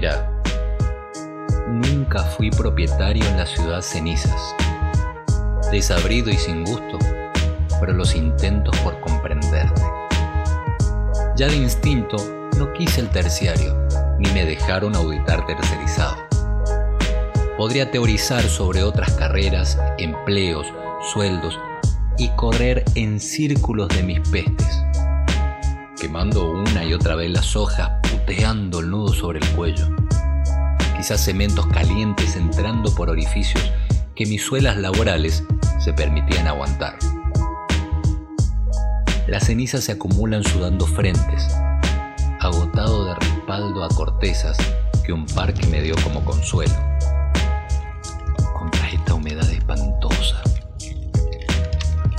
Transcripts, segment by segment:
Mira, nunca fui propietario en la ciudad cenizas. Desabrido y sin gusto, pero los intentos por comprenderte. Ya de instinto no quise el terciario, ni me dejaron auditar tercerizado. Podría teorizar sobre otras carreras, empleos, sueldos y correr en círculos de mis pestes, quemando una y otra vez las hojas, puteando el nudo sobre el cuello. Quizás cementos calientes entrando por orificios que mis suelas laborales se permitían aguantar. Las cenizas se acumulan sudando frentes, agotado de respaldo a cortezas que un parque me dio como consuelo. Contra esta humedad espantosa,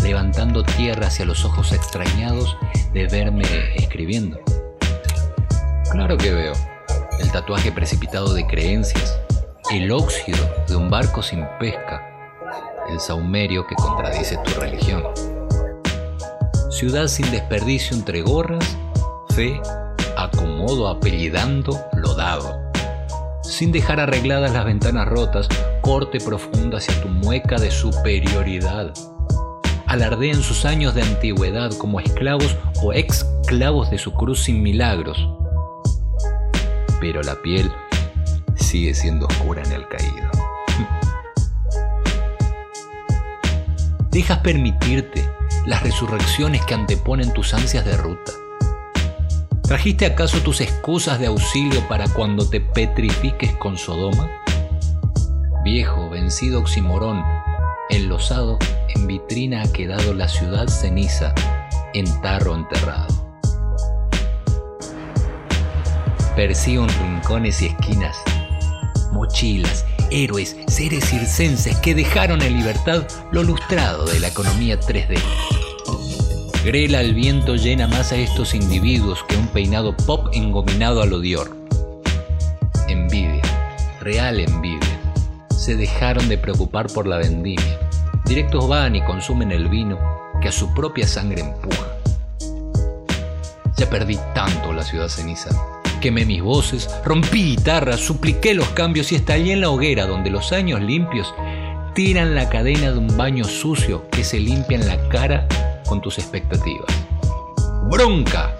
levantando tierra hacia los ojos extrañados de verme escribiendo. Claro que veo el tatuaje precipitado de creencias, el óxido de un barco sin pesca, el saumerio que contradice tu religión. Ciudad sin desperdicio entre gorras, fe, acomodo apellidando lo dado. Sin dejar arregladas las ventanas rotas, corte profundo hacia tu mueca de superioridad. Alardean sus años de antigüedad como esclavos o exclavos de su cruz sin milagros. Pero la piel sigue siendo oscura en el caído. Dejas permitirte las resurrecciones que anteponen tus ansias de ruta. ¿Trajiste acaso tus excusas de auxilio para cuando te petrifiques con Sodoma? Viejo, vencido oximorón, enlosado, en vitrina ha quedado la ciudad ceniza, en tarro enterrado. Persigo en rincones y esquinas, mochilas, héroes, seres circenses que dejaron en libertad lo lustrado de la economía 3D. Grela al viento llena más a estos individuos que un peinado pop engominado al odior. Envidia, real envidia. Se dejaron de preocupar por la vendimia. Directos van y consumen el vino que a su propia sangre empuja. Ya perdí tanto la ciudad ceniza. Quemé mis voces, rompí guitarras, supliqué los cambios y estallé en la hoguera donde los años limpios tiran la cadena de un baño sucio que se limpia en la cara con tus expectativas. ¡Bronca!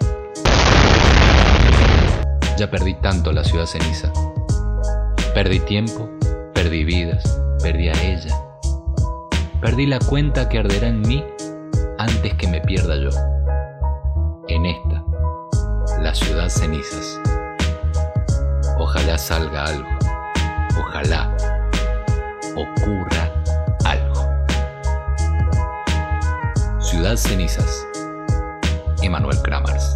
Ya perdí tanto la ciudad ceniza. Perdí tiempo, perdí vidas, perdí a ella. Perdí la cuenta que arderá en mí antes que me pierda yo. En esta, ciudad cenizas. Ojalá salga algo. Ojalá ocurra Ciudad Cenizas. Emanuel Kramers.